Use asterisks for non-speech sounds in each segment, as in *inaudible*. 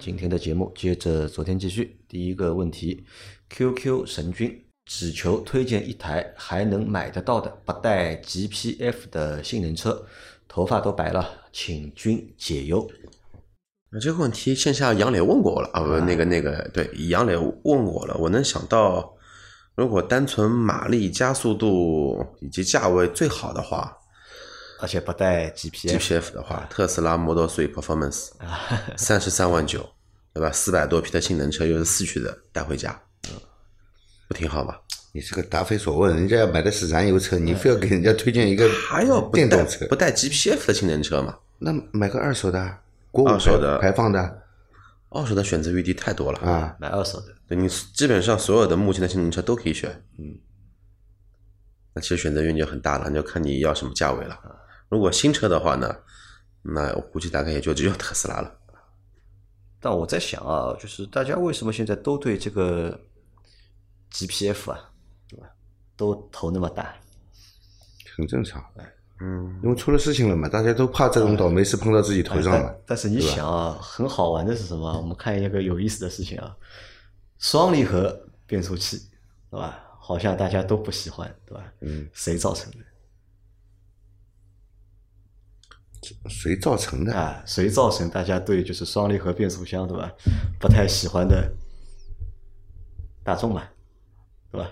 好，今天的节目接着昨天继续。第一个问题，QQ 神君只求推荐一台还能买得到的不带 GPF 的性能车，头发都白了，请君解忧。那这个问题线下杨磊问过我了啊，不，那个那个，对，杨磊问我了。我能想到，如果单纯马力、加速度以及价位最好的话而且不带 GPF，，GPF 的话，特斯拉 Model 3 Performance *laughs* 三十三万九，对吧？四百多匹的性能车，又是四驱的，带回家，不挺好吗？你这个答非所问，人家要买的是燃油车，你非要给人家推荐一个还要不带电动车不，带 GPF 的性能车嘛？那买个二手的，国五二手的排排放的二手的选择余地太多了啊，买二手的。对你基本上所有的目前的性能车都可以选，嗯，那其实选择余地就很大了，你就看你要什么价位了。如果新车的话呢，那我估计大概也就只有特斯拉了。但我在想啊，就是大家为什么现在都对这个 GPF 啊，对吧，都头那么大？很正常，嗯，因为出了事情了嘛，大家都怕这种倒霉事碰到自己头上嘛但。但是你想啊，很好玩的是什么？我们看一个有意思的事情啊，双离合变速器，对吧？好像大家都不喜欢，对吧？嗯，谁造成的？谁造成的？啊，谁造成大家对就是双离合变速箱，对吧？不太喜欢的大众嘛，对吧？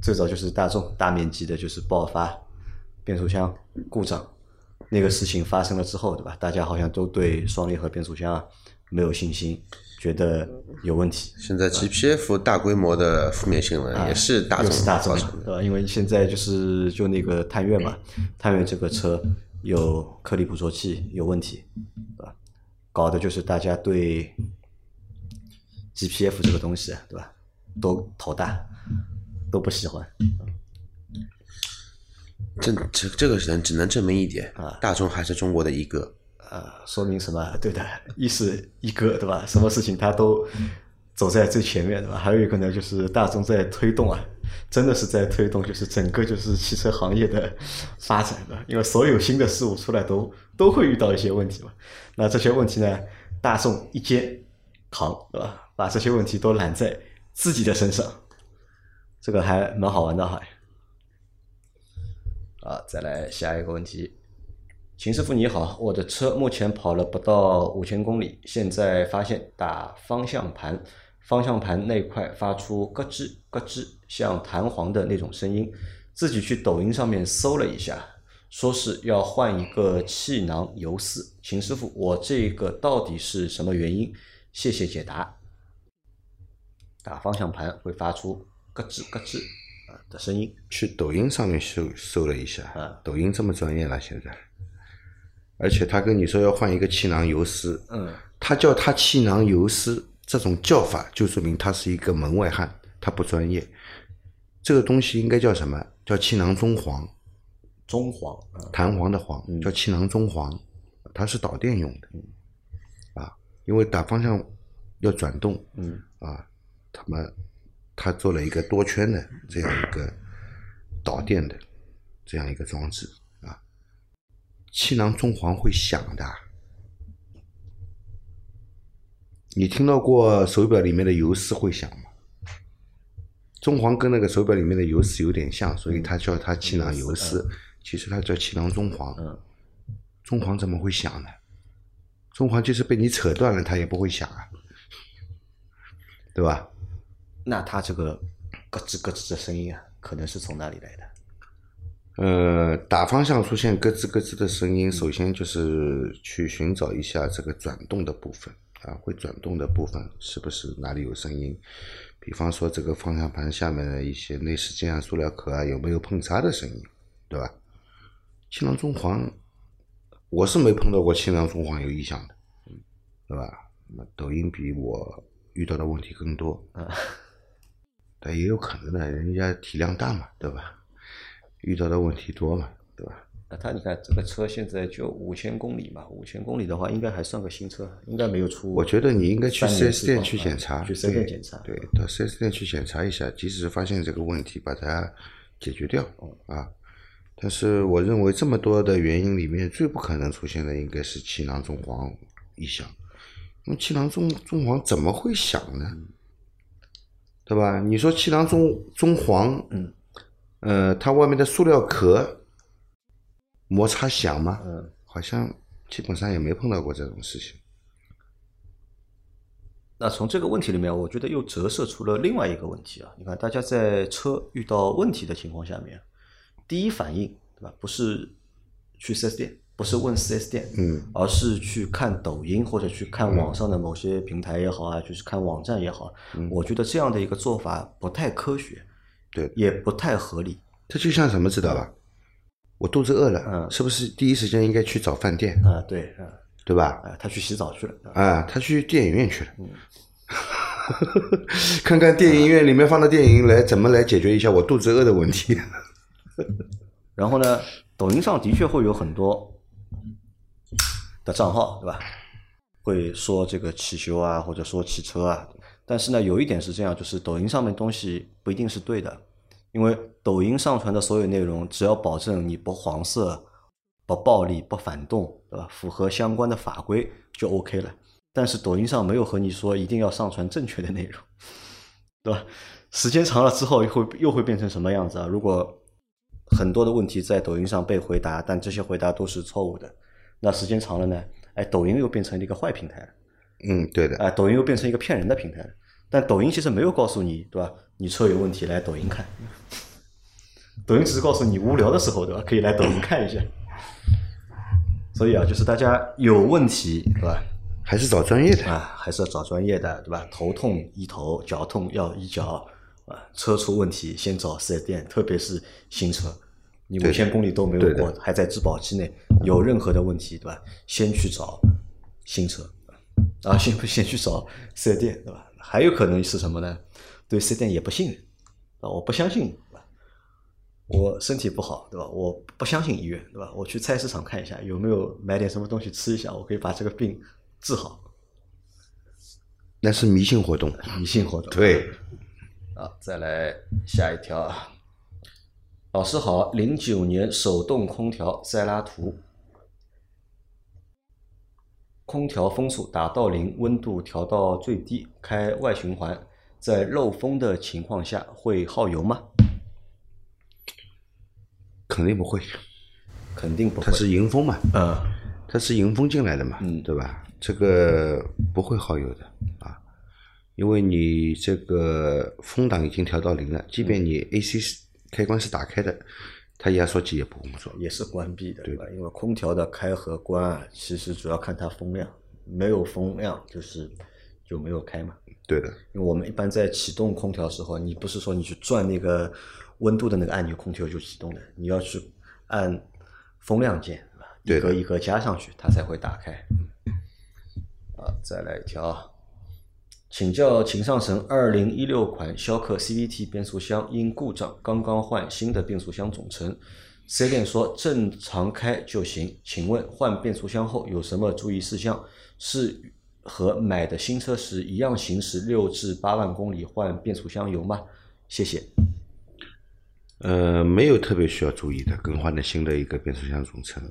最早就是大众大面积的就是爆发变速箱故障那个事情发生了之后，对吧？大家好像都对双离合变速箱啊没有信心，觉得有问题。现在 GPF 大规模的负面新闻也是大众大众造成的。对吧？因为现在就是就那个探岳嘛，探岳这个车有颗粒捕捉器有问题，对吧？搞的就是大家对 GPF 这个东西，对吧？都头大，都不喜欢。这这这个人只能证明一点啊，大众还是中国的一个。啊，说明什么？对的，一是一哥，对吧？什么事情他都走在最前面，对吧？还有一个呢，就是大众在推动啊，真的是在推动，就是整个就是汽车行业的发展的，因为所有新的事物出来都都会遇到一些问题嘛。那这些问题呢，大众一肩扛，对吧？把这些问题都揽在自己的身上，这个还蛮好玩的哈。啊，再来下一个问题。秦师傅你好，我的车目前跑了不到五千公里，现在发现打方向盘，方向盘那块发出咯吱咯吱像弹簧的那种声音，自己去抖音上面搜了一下，说是要换一个气囊油丝。秦师傅，我这个到底是什么原因？谢谢解答。打方向盘会发出咯吱咯吱啊的声音，去抖音上面搜搜了一下啊，抖音这么专业了现在，而且他跟你说要换一个气囊油丝，嗯，他叫他气囊油丝这种叫法，就说明他是一个门外汉，他不专业。这个东西应该叫什么？叫气囊中簧，中黄啊，弹簧的簧，叫气囊中簧，它是导电用的，啊，因为打方向要转动，嗯，啊，他们他做了一个多圈的这样一个导电的这样一个装置啊，气囊中簧会响的。你听到过手表里面的游丝会响吗？中皇跟那个手表里面的游丝有点像，所以它叫它气囊游丝，其实它叫气囊中黄。嗯，中皇怎么会响呢？中皇就是被你扯断了，它也不会响啊，对吧？那它这个咯吱咯吱的声音啊，可能是从哪里来的？呃，打方向出现咯吱咯吱的声音，首先就是去寻找一下这个转动的部分啊，会转动的部分是不是哪里有声音？比方说这个方向盘下面的一些内饰件啊、塑料壳啊，有没有碰擦的声音，对吧？气囊中黄，我是没碰到过气囊中黄有异响的，对吧？那抖音比我遇到的问题更多，但也有可能呢，人家体量大嘛，对吧？遇到的问题多嘛？那他你看这个车现在就五千公里嘛，五千公里的话应该还算个新车，应该没有出。我觉得你应该去三年 4S 店去检查，去 4S 店检查对，到 4S 店去检查一下，及时发现这个问题，把它解决掉啊。但是我认为这么多的原因里面，最不可能出现的应该是气囊中黄异响，因为气囊中中黄怎么会响呢？对吧？你说气囊中中黄，嗯，呃，它外面的塑料壳摩擦响吗？嗯，好像基本上也没碰到过这种事情。那从这个问题里面，我觉得又折射出了另外一个问题啊。你看，大家在车遇到问题的情况下面，第一反应对吧？不是去 4S 店，不是问 4S 店，嗯，而是去看抖音或者去看网上的某些平台也好啊，就是看网站也好。我觉得这样的一个做法不太科学，对也不太合理。这就像什么知道吧？我肚子饿了，嗯是不是第一时间应该去找饭店，啊，对，啊，对吧？啊，他去洗澡去了，啊，他去电影院去了，嗯 *laughs* 看看电影院里面放的电影来怎么来解决一下我肚子饿的问题。*laughs* 然后呢，抖音上的确会有很多的账号，对吧？会说这个汽修啊，或者说汽车啊。但是呢，有一点是这样，就是抖音上面东西不一定是对的，因为抖音上传的所有内容，只要保证你不黄色、不暴力、不反动，对吧？符合相关的法规就 OK 了。但是抖音上没有和你说一定要上传正确的内容，对吧？时间长了之后又会又会变成什么样子啊？如果很多的问题在抖音上被回答，但这些回答都是错误的，那时间长了呢？哎，抖音又变成了一个坏平台了，嗯，对的，哎，抖音又变成一个骗人的平台了。但抖音其实没有告诉你，对吧？你车有问题来抖音看，抖音只是告诉你无聊的时候，对吧？可以来抖音看一下。所以啊，就是大家有问题，对吧？还是找专业的。啊，还是要找专业的，对吧？头痛医头，脚痛要医脚，啊，车出问题先找四 S 店，特别是新车，你五千公里都没有过，还在质保期内，有任何的问题，对吧？先去找新车，啊，先不先去找四 S 店，对吧？还有可能是什么呢？对四 S 店也不信任，啊，我不相信？我身体不好，对吧？我不相信医院，对吧？我去菜市场看一下有没有买点什么东西吃一下，我可以把这个病治好。那是迷信活动。迷信活动。对，啊，再来下一条啊。老师好，零九年手动空调塞拉图，空调风速打到零，温度调到最低，开外循环，在漏风的情况下会耗油吗？肯定不会，肯定不会。它是迎风嘛，嗯它是迎风进来的嘛，嗯对吧？这个不会耗油的啊，因为你这个风挡已经调到零了，即便你 AC 开关是打开的，它压缩机也不工作。也是关闭的，对吧？因为空调的开和关啊，其实主要看它风量，没有风量就是就没有开嘛。对的，因为我们一般在启动空调的时候，你不是说你去转那个温度的那个按钮，空调就启动了，你要去按风量键，对吧？一格一格加上去，它才会打开。啊，再来一条，请教秦上神，二零一六款逍客 CVT 变速箱因故障刚刚换新的变速箱总成 C 店说正常开就行，请问换变速箱后有什么注意事项？是和买的新车时一样行驶六至八万公里换变速箱油吗？谢谢。呃，没有特别需要注意的，更换的新的一个变速箱总成。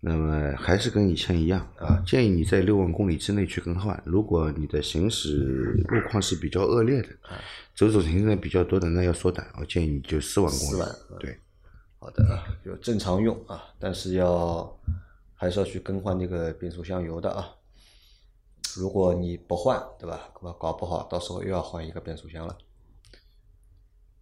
那么还是跟以前一样啊，建议你在六万公里之内去更换。如果你的行驶路况是比较恶劣的，走走停停比较多的，那要缩短。我建议你就四万公里。4万对，好的啊，就正常用啊，但是要还是要去更换那个变速箱油的啊。如果你不换，对吧？搞不好到时候又要换一个变速箱了。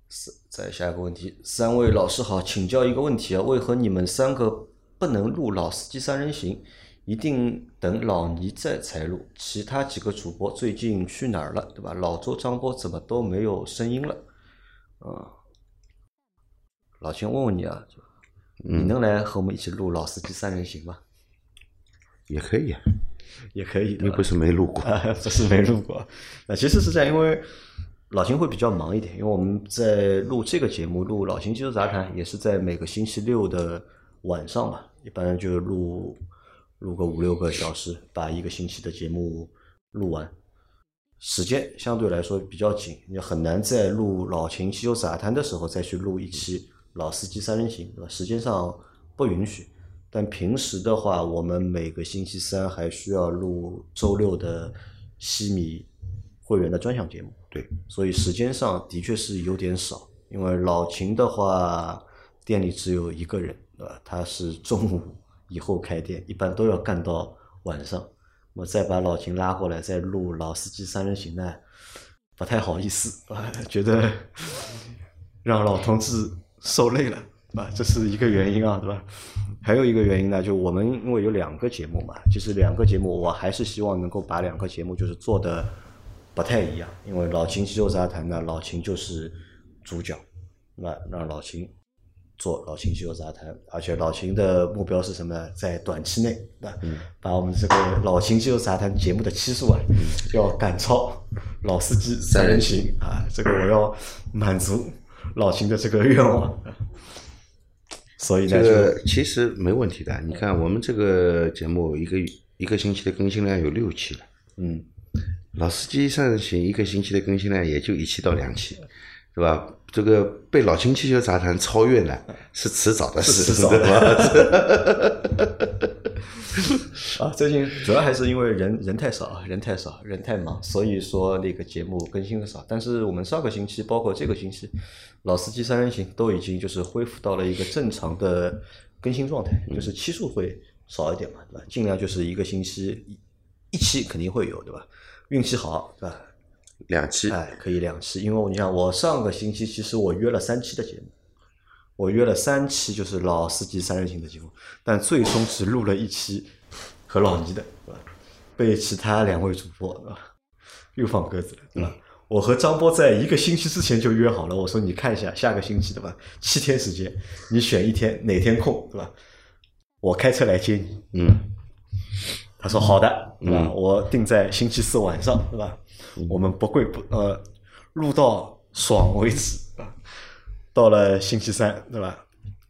是，再下一个问题，三位老师好，请教一个问题啊，为何你们三个不能录老司机三人行，一定等老倪在才录？其他几个主播最近去哪儿了，对吧？老周、张波怎么都没有声音了？啊、老秦问问你啊，你能来和我们一起录老司机三人行吗？也可以啊。也可以的。又不是没录过。*laughs* 啊，不是没录过。那其实是这样，因为老秦会比较忙一点，因为我们在录这个节目，录《老秦技术杂谈》也是在每个星期六的晚上嘛，一般就录录个五六个小时，把一个星期的节目录完。时间相对来说比较紧，你很难在录《老秦汽修杂谈》的时候再去录一期《老司机三人行》，对吧？时间上不允许。但平时的话，我们每个星期三还需要录周六的西米会员的专享节目，对，所以时间上的确是有点少。因为老秦的话，店里只有一个人，对吧？他是中午以后开店，一般都要干到晚上。我再把老秦拉过来再录老司机三人行呢，不太好意思，*laughs* 觉得让老同志受累了，啊，这是一个原因啊，对吧？还有一个原因呢，就我们因为有两个节目嘛，就是两个节目，我还是希望能够把两个节目就是做的不太一样，因为老秦肌肉杂谈呢，老秦就是主角，那让老秦做老秦肌肉杂谈，而且老秦的目标是什么呢？在短期内，对吧？把我们这个老秦肌肉杂谈节目的期数啊，要赶超老司机三人行啊，这个我要满足老秦的这个愿望。所以呢，这个其实没问题的。你看我们这个节目一个一个星期的更新量有六期了，嗯，老司机三人行一个星期的更新量也就一期到两期，对吧？这个被老秦汽修杂谈超越呢，是迟早的事，迟早对吧？*laughs* 啊，最近主要还是因为人人太少，人太少，人太忙，所以说那个节目更新的少。但是我们上个星期，包括这个星期，老司机三人行都已经就是恢复到了一个正常的更新状态，就是期数会少一点嘛，对吧？尽量就是一个星期一一期肯定会有，对吧？运气好，对吧？两期，哎，可以两期，因为我你想，我上个星期其实我约了三期的节目，我约了三期就是老司机三人行的节目，但最终只录了一期和老倪的，对吧？被其他两位主播，对吧？又放鸽子了，对吧？我和张波在一个星期之前就约好了，我说你看一下下个星期对吧？七天时间，你选一天哪天空，对吧？我开车来接你，嗯，他说好的，对吧？我定在星期四晚上，对吧？我们不跪不呃，录到爽为止啊。到了星期三，对吧？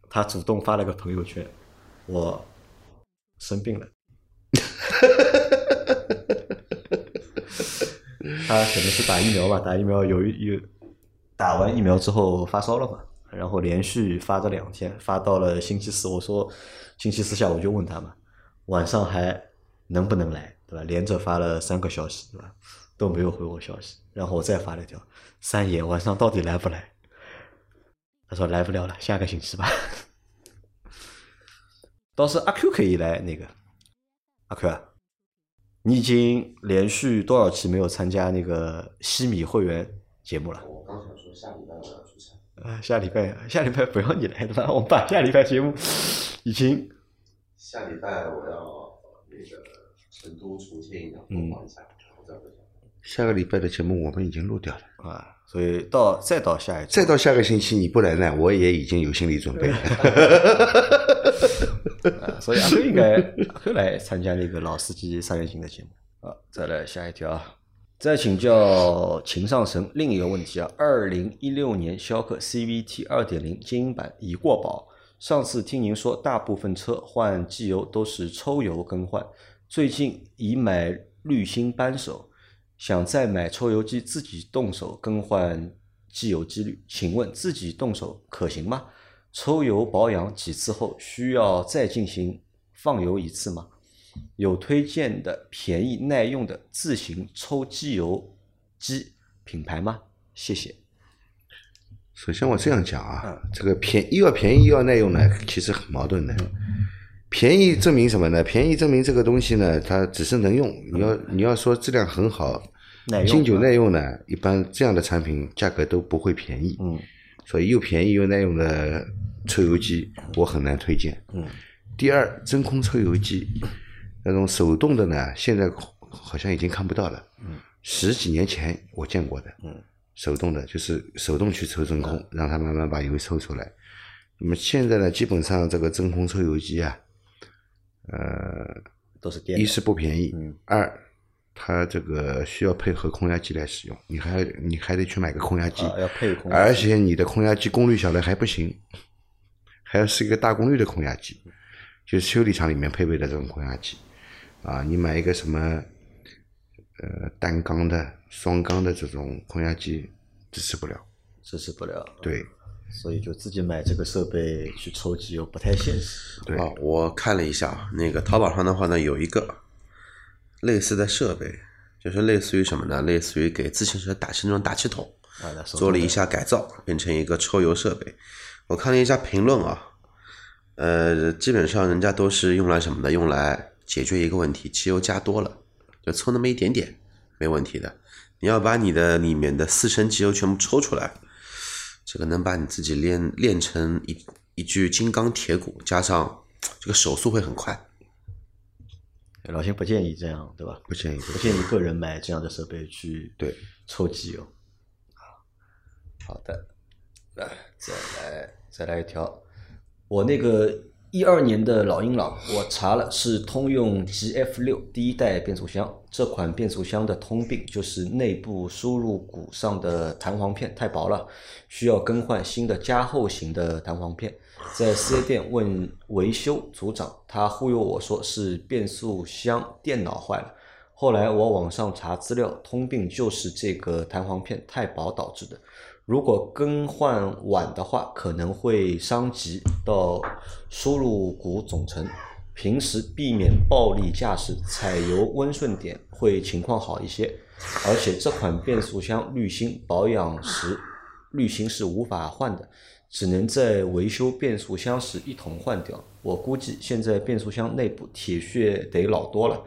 他主动发了个朋友圈，我生病了。*laughs* 他可能是打疫苗吧，打疫苗有一有打完疫苗之后发烧了嘛，然后连续发了两天，发到了星期四。我说星期四下午就问他嘛，晚上还能不能来，对吧？连着发了三个消息，对吧？都没有回我消息，然后我再发了一条：三爷晚上到底来不来？他说来不了了，下个星期吧。*laughs* 倒是阿 Q 可以来那个，阿 Q 啊，你已经连续多少期没有参加那个西米会员节目了？我刚想说下礼拜我要出差，呃，下礼拜下礼拜不要你来对吧？我们把下礼拜节目已经下礼拜我要那个成都、重庆一下，我再回家。下个礼拜的节目我们已经录掉了，啊，所以到再到下一周再到下个星期你不来呢，我也已经有心理准备了。*laughs* 啊，所以阿 Q 应该阿 Q 来参加那个老司机三人行的节目。啊。再来下一条。啊，再请教秦上神另一个问题啊，二零一六年逍客 CVT 二点零精英版已过保，上次听您说大部分车换机油都是抽油更换，最近已买滤芯扳手，想再买抽油机自己动手更换机油机滤，请问自己动手可行吗？抽油保养几次后需要再进行放油一次吗？有推荐的便宜耐用的自行抽机油机品牌吗？谢谢。首先我这样讲啊，这个便又要便宜又要耐用呢，其实很矛盾的。便宜证明什么呢？便宜证明这个东西呢，它只是能用。你要你要说质量很好，经久耐用呢，一般这样的产品价格都不会便宜。嗯所以又便宜又耐用的抽油机，我很难推荐。嗯第二，真空抽油机那种手动的呢，现在好像已经看不到了。嗯十几年前我见过的，嗯手动的，就是手动去抽真空，让它慢慢把油抽出来。那么现在呢，基本上这个真空抽油机啊，呃，都是电的。一是不便宜，嗯。二它这个需要配合空压机来使用，你还你还得去买个空压机，啊要配空压而且你的空压机功率小的还不行，还要是一个大功率的空压机，就是修理厂里面配备的这种空压机，啊，你买一个什么呃单缸的、双缸的这种空压机支持不了，支持不了，对所以就自己买这个设备去抽机油不太现实。对，啊，我看了一下，那个淘宝上的话呢，有一个类似的设备，就是类似于什么呢？类似于给自行车打气那种打气筒，做了一下改造，变成一个抽油设备。我看了一下评论啊，呃，基本上人家都是用来什么的？用来解决一个问题，汽油加多了，就抽那么一点点，没问题的。你要把你的里面的四升机油全部抽出来，这个能把你自己练练成一一具金刚铁骨，加上这个手速会很快。老先不建议这样，对吧？不建议不建议个人买这样的设备去对抽机油。好的，来再来再来一条，我那个一二年的老英朗，我查了是通用 GF 六第一代变速箱。这款变速箱的通病就是内部输入鼓上的弹簧片太薄了，需要更换新的加厚型的弹簧片。在四 S 店问维修组长，他忽悠我说是变速箱电脑坏了。后来我网上查资料，通病就是这个弹簧片太薄导致的。如果更换晚的话，可能会伤及到输入鼓总成。平时避免暴力驾驶，踩油温顺点会情况好一些。而且这款变速箱滤芯保养时滤芯是无法换的，只能在维修变速箱时一同换掉。我估计现在变速箱内部铁屑得老多了。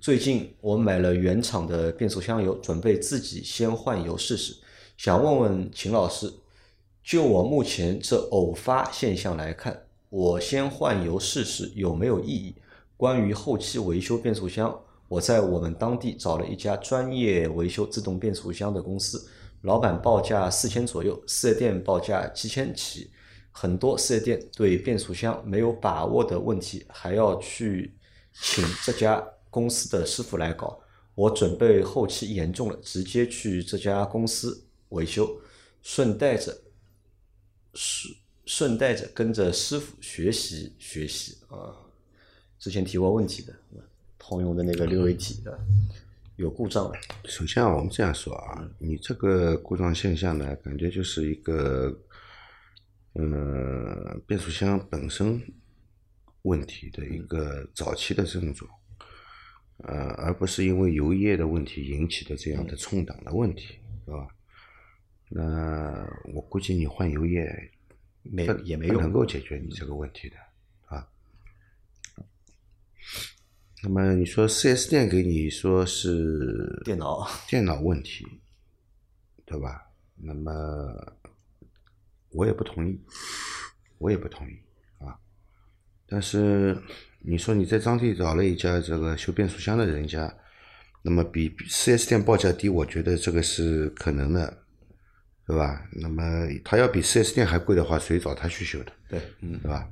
最近我买了原厂的变速箱油，准备自己先换油试试。想问问秦老师，就我目前这偶发现象来看，我先换油试试有没有意义？关于后期维修变速箱，我在我们当地找了一家专业维修自动变速箱的公司，老板报价四千左右，四 S 店报价七千起。很多四 S 店对变速箱没有把握的问题，还要去请这家公司的师傅来搞。我准备后期严重了，直接去这家公司维修，顺带着顺顺带着跟着师傅学习学习啊。之前提过问题的，通用的那个六 AT 的有故障了，首先啊，我们这样说啊，你这个故障现象呢，感觉就是一个，呃，变速箱本身问题的一个早期的症状，呃，而不是因为油液的问题引起的这样的冲挡的问题，是吧？那我估计你换油液没也没用不能够解决你这个问题的啊。那么你说四 S 店给你说是电脑电脑问题，对吧？那么我也不同意，我也不同意啊。但是你说你在当地找了一家这个修变速箱的人家，那么比四 S 店报价低，我觉得这个是可能的，对吧？那么他要比四 S 店还贵的话，谁找他去修的？对，嗯，对吧？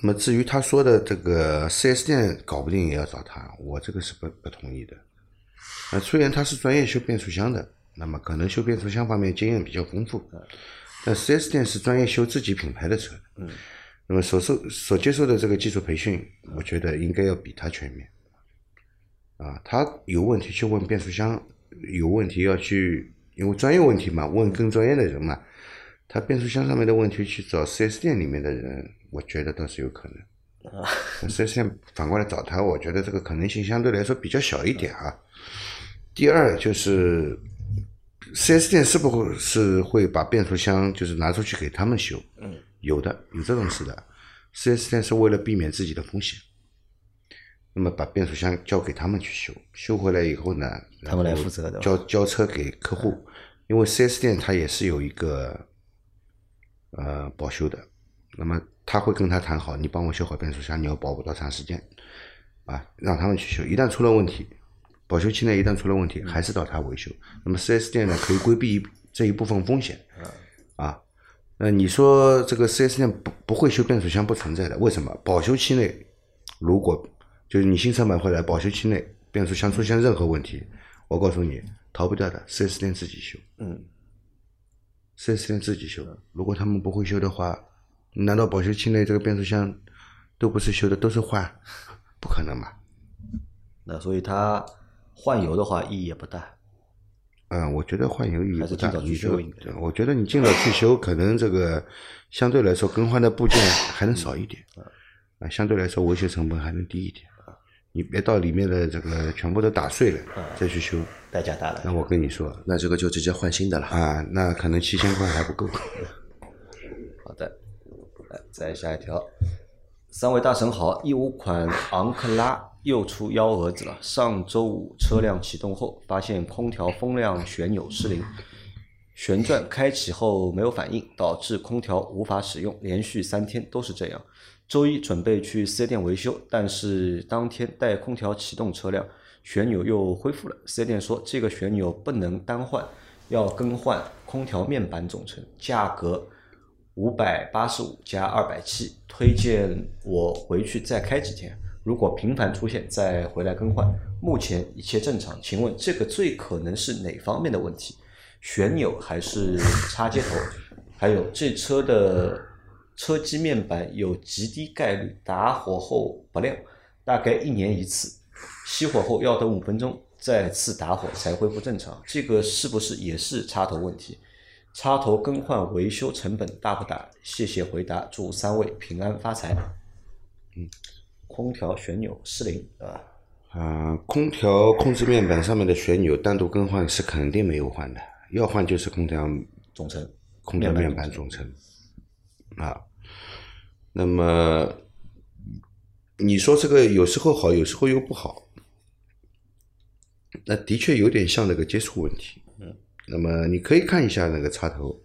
那么至于他说的这个四 S 店搞不定也要找他，我这个是不不同意的。呃，虽然他是专业修变速箱的，那么可能修变速箱方面经验比较丰富，但四 S 店是专业修自己品牌的车的，嗯，那么所受所接受的这个技术培训，我觉得应该要比他全面。啊，他有问题去问变速箱，有问题要去，因为专业问题嘛，问更专业的人嘛。他变速箱上面的问题去找 4S 店里面的人，我觉得倒是有可能。四 S 店反过来找他，我觉得这个可能性相对来说比较小一点啊。第二就是四 S 店是不是会把变速箱就是拿出去给他们修？嗯，有的，有这种事的。四 S 店是为了避免自己的风险，那么把变速箱交给他们去修，修回来以后呢，他们来负责的交交车给客户，因为四 S 店它也是有一个呃保修的，那么他会跟他谈好，你帮我修好变速箱，你要保我多长时间啊？让他们去修，一旦出了问题，保修期内一旦出了问题，还是到他维修。那么四 S 店呢，可以规避一这一部分风险啊。那你说这个四 S 店不不会修变速箱不存在的，为什么？保修期内如果就是你新车买回来保修期内变速箱出现任何问题，我告诉你逃不掉的4 S 店自己修。嗯，4 S 店自己修。如果他们不会修的话，难道保修期内这个变速箱都不是修的，都是换？不可能嘛？那所以它换油的话意义也不大。嗯，我觉得换油意义不大。还是尽早去你就修对我觉得你尽早去修，可能这个相对来说更换的部件还能少一点，啊，相对来说维修成本还能低一点。你别到里面的这个全部都打碎了再去修，代价大了。那我跟你说那这个就直接换新的了。啊，那可能七千块还不够。*laughs* 好的，来再下一条。三位大神好，一五款昂克拉又出幺蛾子了。上周五车辆启动后，发现空调风量旋钮失灵，旋转开启后没有反应，导致空调无法使用，连续三天都是这样。周一准备去四 S 店维修，但是当天带空调启动车辆，旋钮又恢复了。四 S 店说这个旋钮不能单换，要更换空调面板总成，价格五百八十五加二百七，推荐我回去再开几天。如果频繁出现，再回来更换。目前一切正常，请问这个最可能是哪方面的问题？旋钮还是插接头？还有这车的车机面板有极低概率打火后不亮，大概一年一次，熄火后要等五分钟再次打火才恢复正常。这个是不是也是插头问题？插头更换维修成本大不大？谢谢回答，祝三位平安发财。嗯，空调旋钮失灵啊，啊、空调控制面板上面的旋钮单独更换是肯定没有换的，要换就是空调总成空调面板总成啊。那么你说这个有时候好，有时候又不好，那的确有点像那个接触问题。嗯，那么你可以看一下那个插头，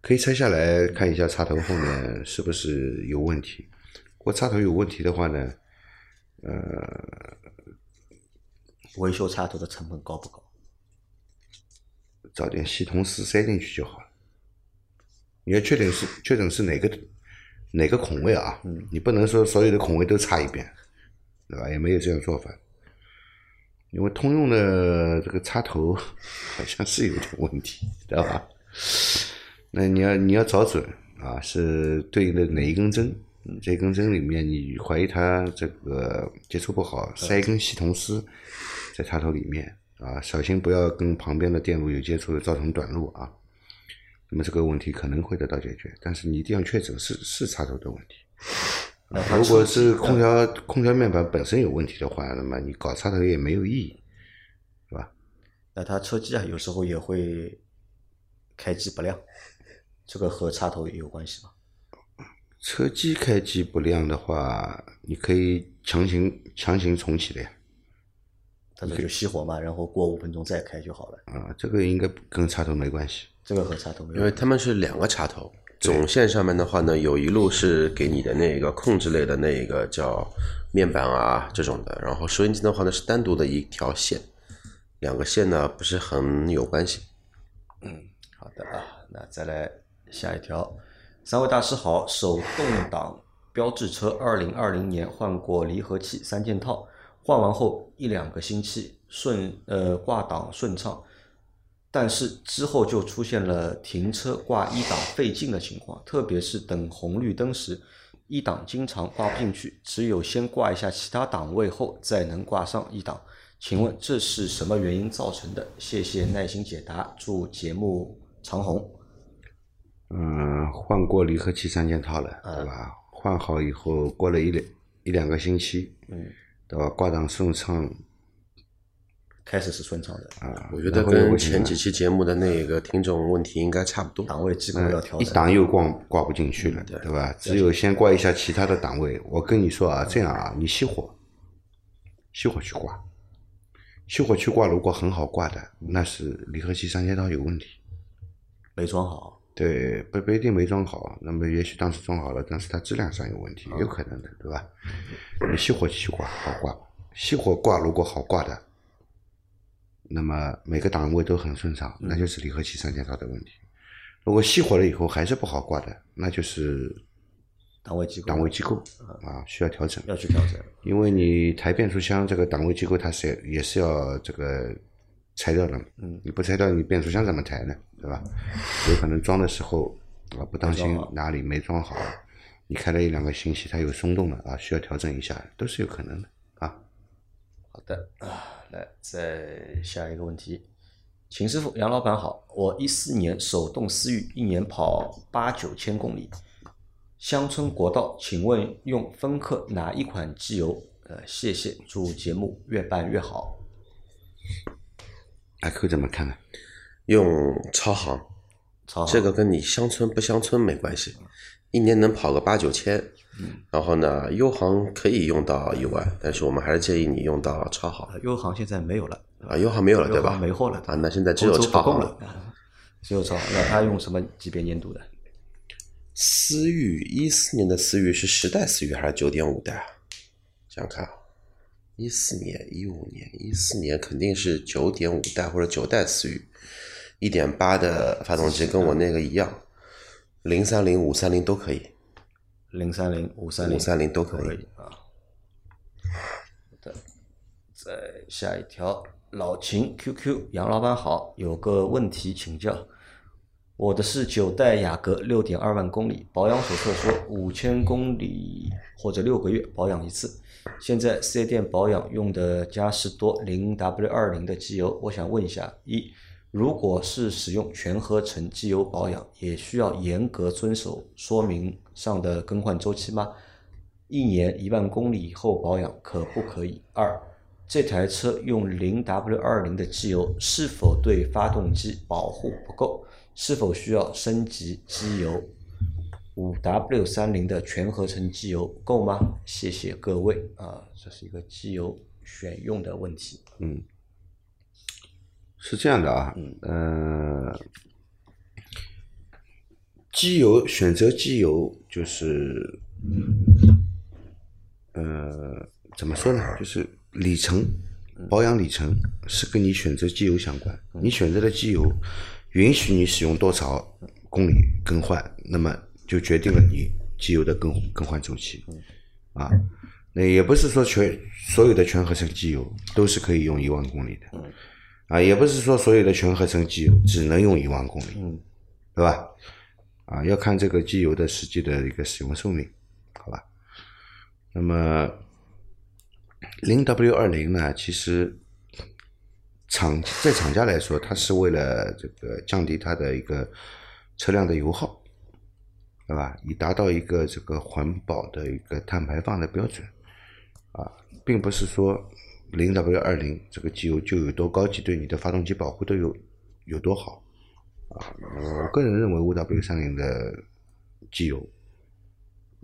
可以拆下来看一下插头后面是不是有问题。如果插头有问题的话呢，呃维修插头的成本高不高？找点系统丝塞进去就好了。你要确定是确定是哪个哪个孔位啊？嗯，你不能说所有的孔位都插一遍，对吧？也没有这样做法，因为通用的这个插头 *laughs* 好像是有点问题，知道吧？那你要你要找准啊，是对应的哪一根针？嗯这根针里面你怀疑它这个接触不好，塞一根系统丝在插头里面啊，小心不要跟旁边的电路有接触，造成短路啊。那么这个问题可能会得到解决，但是你一定要确诊是是插头的问题。那如果是空调空调面板本身有问题的话，那么你搞插头也没有意义，是吧？那它车机啊，有时候也会开机不亮，这个和插头也有关系吗？车机开机不亮的话，你可以强行强行重启的呀。它这就熄火嘛，然后过五分钟再开就好了。啊，这个应该跟插头没关系。这个和插头没有因为他们是两个插头，总线上面的话呢，有一路是给你的那个控制类的那个叫面板啊这种的，然后收音机的话呢是单独的一条线，两个线呢不是很有关系。嗯好的啊，那再来下一条。三位大师好，手动挡标致车二零二零年换过离合器三件套，换完后一两个星期顺呃挂档顺畅，但是之后就出现了停车挂一档费劲的情况，特别是等红绿灯时，一档经常挂不进去，只有先挂一下其他档位后再能挂上一档。请问这是什么原因造成的？谢谢耐心解答，祝节目长红。嗯，换过离合器三件套了，对吧？换好以后，过了一两一两个星期，嗯，对吧？挂档顺畅开始是顺畅的，啊，我觉得跟前几期节目的那个听众问题应该差不多。档位机构要调整。一档又挂挂不进去了，对对吧？只有先挂一下其他的档位。我跟你说啊，这样啊，你熄火，熄火去挂，熄火去挂，如果很好挂的，那是离合器三件套有问题。没装好，对，不不一定没装好，那么也许当时装好了，但是它质量上有问题，有可能的，对吧？你熄火去挂好挂，熄火挂如果好挂的，那么每个档位都很顺畅，那就是离合器三件套的问题。如果熄火了以后还是不好挂的，那就是档位机构档位机构啊需要调整，要去调整。因为你抬变速箱这个档位机构它是也是要这个拆掉的嘛，嗯，你不拆掉你变速箱怎么抬呢？对吧？有可能装的时候啊不当心哪里没装好，你开了一两个星期它有松动了啊，需要调整一下，都是有可能的啊。好的啊，来再下一个问题，秦师傅、杨老板好，我一四年手动思域，一年跑八九千公里，乡村国道，请问用芬克哪一款机油？呃，谢谢，祝节目越办越好。阿 Q 怎么看呢？用超航，超航这个跟你乡村不乡村没关系，一年能跑个八九千。嗯然后呢，优航可以用到一万，但是我们还是建议你用到超航呃优航现在没有了，啊，优航没有了对优吧？航没货了啊，那现在只有超航供了，啊只有超航。那他用什么级别粘度的？思域一四年的思域是十代思域还是九点五代啊？想想看啊，一四年、一五年、一四年肯定是九点五代或者九代思域，一点八的发动机跟我那个一样，零三零、五三零都可以，零三零、五三零、五三零都可以。啊。好的，再下一条，老秦 QQ 杨老板好，有个问题请教。我的是九代雅阁，六点二万公里，保养手册说五千公里或者六个月保养一次。现在四 S 店保养用的嘉实多零 W 二零的机油，我想问一下：一，如果是使用全合成机油保养，也需要严格遵守说明上的更换周期吗？一年一万公里以后保养可不可以？二，这台车用零 W 二零的机油是否对发动机保护不够？是否需要升级机油？五 W 三零的全合成机油够吗？谢谢各位啊，这是一个机油选用的问题。嗯，是这样的啊，呃，机油选择机油就是，呃，怎么说呢？就是里程保养里程是跟你选择机油相关。你选择的机油允许你使用多少公里更换，那么就决定了你机油的更更换周期。啊，那也不是说全所有的全合成机油都是可以用一万公里的，啊，也不是说所有的全合成机油只能用一万公里，嗯，对吧？啊，要看这个机油的实际的一个使用寿命，好吧？那么零 W 二零呢，其实厂在厂家来说，它是为了这个降低它的一个车辆的油耗，对吧？以达到一个这个环保的一个碳排放的标准，啊，并不是说零 W 二零这个机油就有多高级，对你的发动机保护都有有多好，啊，个人认为五 W 三零的机油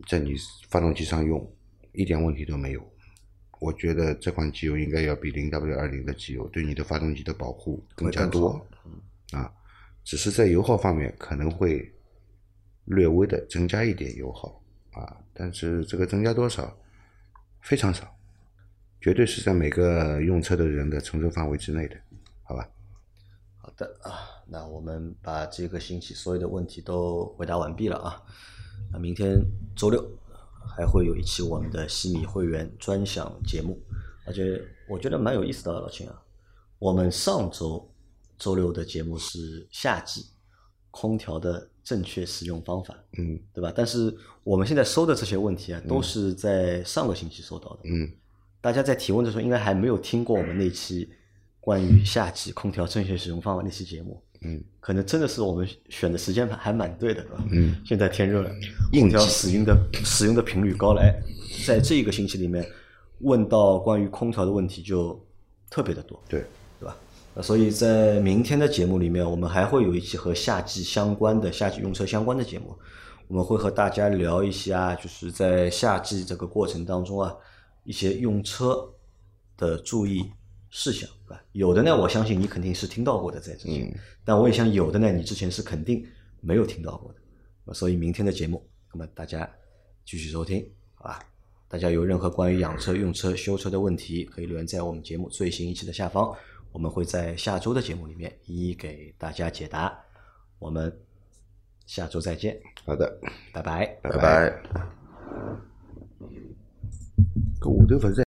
在你发动机上用一点问题都没有。我觉得这款机油应该要比零 W 二零的机油对你的发动机的保护更加多啊，只是在油耗方面可能会略微的增加一点油耗啊，但是这个增加多少非常少，绝对是在每个用车的人的承受范围之内的，好吧？好的啊，那我们把这个星期所有的问题都回答完毕了啊。那明天周六还会有一期我们的西米会员专享节目，而且我觉得蛮有意思的啊，老秦啊。我们上周周六的节目是夏季空调的正确使用方法，嗯对吧？但是我们现在收的这些问题啊，都是在上个星期收到的。嗯大家在提问的时候，应该还没有听过我们那期关于夏季空调正确使用方法那期节目。嗯，可能真的是我们选的时间还蛮对的，对吧？嗯，现在天热了，空调使用的使用的频率高了，哎，在这一个星期里面，问到关于空调的问题就特别的多，对，对吧？那所以在明天的节目里面，我们还会有一期和夏季相关的、夏季用车相关的节目，我们会和大家聊一下，就是在夏季这个过程当中啊，一些用车的注意事项，对吧？有的呢，我相信你肯定是听到过的，在之前，但我也想有的呢，你之前是肯定没有听到过的。那所以明天的节目，那么大家继续收听，好吧？大家有任何关于养车、用车、修车的问题，可以留言在我们节目最新一期的下方，我们会在下周的节目里面一一给大家解答。我们下周再见，好的，拜拜。拜拜。头勿是